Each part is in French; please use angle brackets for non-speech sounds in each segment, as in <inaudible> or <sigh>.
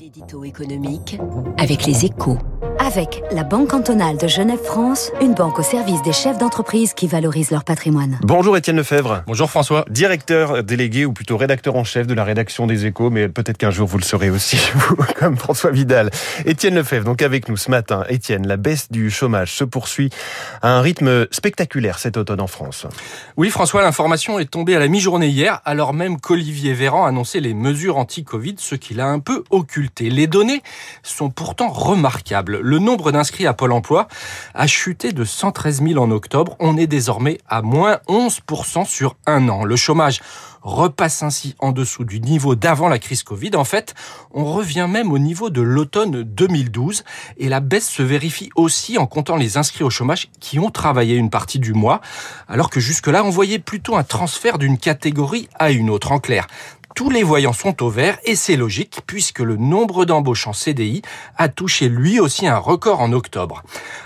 L'édito économique avec les échos. Avec la Banque cantonale de Genève-France, une banque au service des chefs d'entreprise qui valorisent leur patrimoine. Bonjour Étienne Lefebvre. Bonjour François. Directeur délégué ou plutôt rédacteur en chef de la rédaction des échos, mais peut-être qu'un jour vous le serez aussi, <laughs> vous, comme François Vidal. Étienne Lefebvre, donc avec nous ce matin. Étienne, la baisse du chômage se poursuit à un rythme spectaculaire cet automne en France. Oui François, l'information est tombée à la mi-journée hier, alors même qu'Olivier Véran annonçait les mesures anti-Covid, ce qu'il a un peu occulté. Les données sont pourtant remarquables. Le nombre d'inscrits à Pôle emploi a chuté de 113 000 en octobre. On est désormais à moins 11% sur un an. Le chômage repasse ainsi en dessous du niveau d'avant la crise Covid. En fait, on revient même au niveau de l'automne 2012 et la baisse se vérifie aussi en comptant les inscrits au chômage qui ont travaillé une partie du mois, alors que jusque-là, on voyait plutôt un transfert d'une catégorie à une autre. En clair, tous les voyants sont au vert et c'est logique puisque le nombre d'embauches en CDI a touché lui aussi un record en octobre.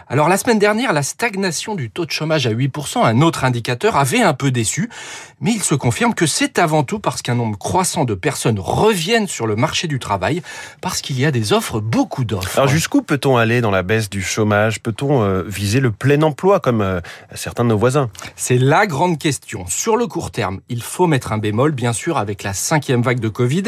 Alors la semaine dernière, la stagnation du taux de chômage à 8%, un autre indicateur, avait un peu déçu, mais il se confirme que c'est avant tout parce qu'un nombre croissant de personnes reviennent sur le marché du travail, parce qu'il y a des offres, beaucoup d'offres. Alors jusqu'où peut-on aller dans la baisse du chômage? Peut-on euh, viser le plein emploi comme euh, certains de nos voisins? C'est la grande question. Sur le court terme, il faut mettre un bémol, bien sûr, avec la cinquième vague de Covid.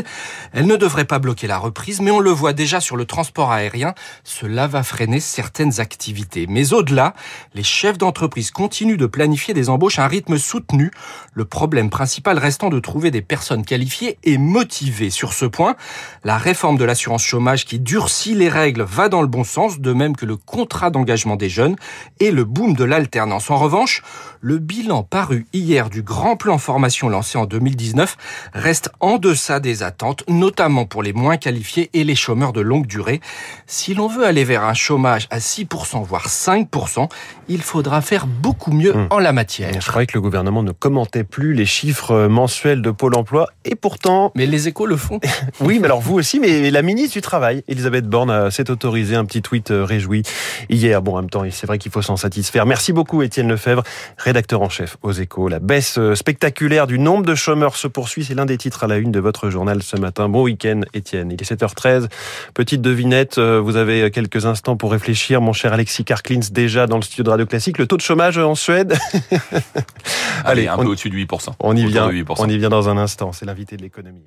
Elle ne devrait pas bloquer la reprise, mais on le voit déjà sur le transport aérien, cela va freiner certaines activités. Mais au-delà, les chefs d'entreprise continuent de planifier des embauches à un rythme soutenu, le problème principal restant de trouver des personnes qualifiées et motivées. Sur ce point, la réforme de l'assurance chômage qui durcit les règles va dans le bon sens, de même que le contrat d'engagement des jeunes et le boom de l'alternance. En revanche, le bilan paru hier du grand plan formation lancé en 2019 reste en deçà des attentes, notamment pour les moins qualifiés et les chômeurs de longue durée. Si l'on veut aller vers un chômage à 6%, voire 5%, il faudra faire beaucoup mieux Mmh. en la matière. Je croyais que le gouvernement ne commentait plus les chiffres mensuels de Pôle emploi et pourtant, Mais les échos le font. <laughs> oui, mais alors vous aussi, mais la ministre du Travail, Elisabeth Borne, euh, s'est autorisée un petit tweet euh, réjoui hier. Bon, en même temps, c'est vrai qu'il faut s'en satisfaire. Merci beaucoup, Étienne Lefebvre, rédacteur en chef aux échos. La baisse euh, spectaculaire du nombre de chômeurs se poursuit. C'est l'un des titres à la une de votre journal ce matin. Bon week-end, Étienne. Il est 7h13. Petite devinette, euh, vous avez quelques instants pour réfléchir. Mon cher Alexis Karklins, déjà dans le studio de Radio Classique. Le taux de chômage en Suède? <laughs> Allez, un on- peu au-dessus de 8%. On y vient, de 8%. on y vient dans un instant. C'est l'invité de l'économie.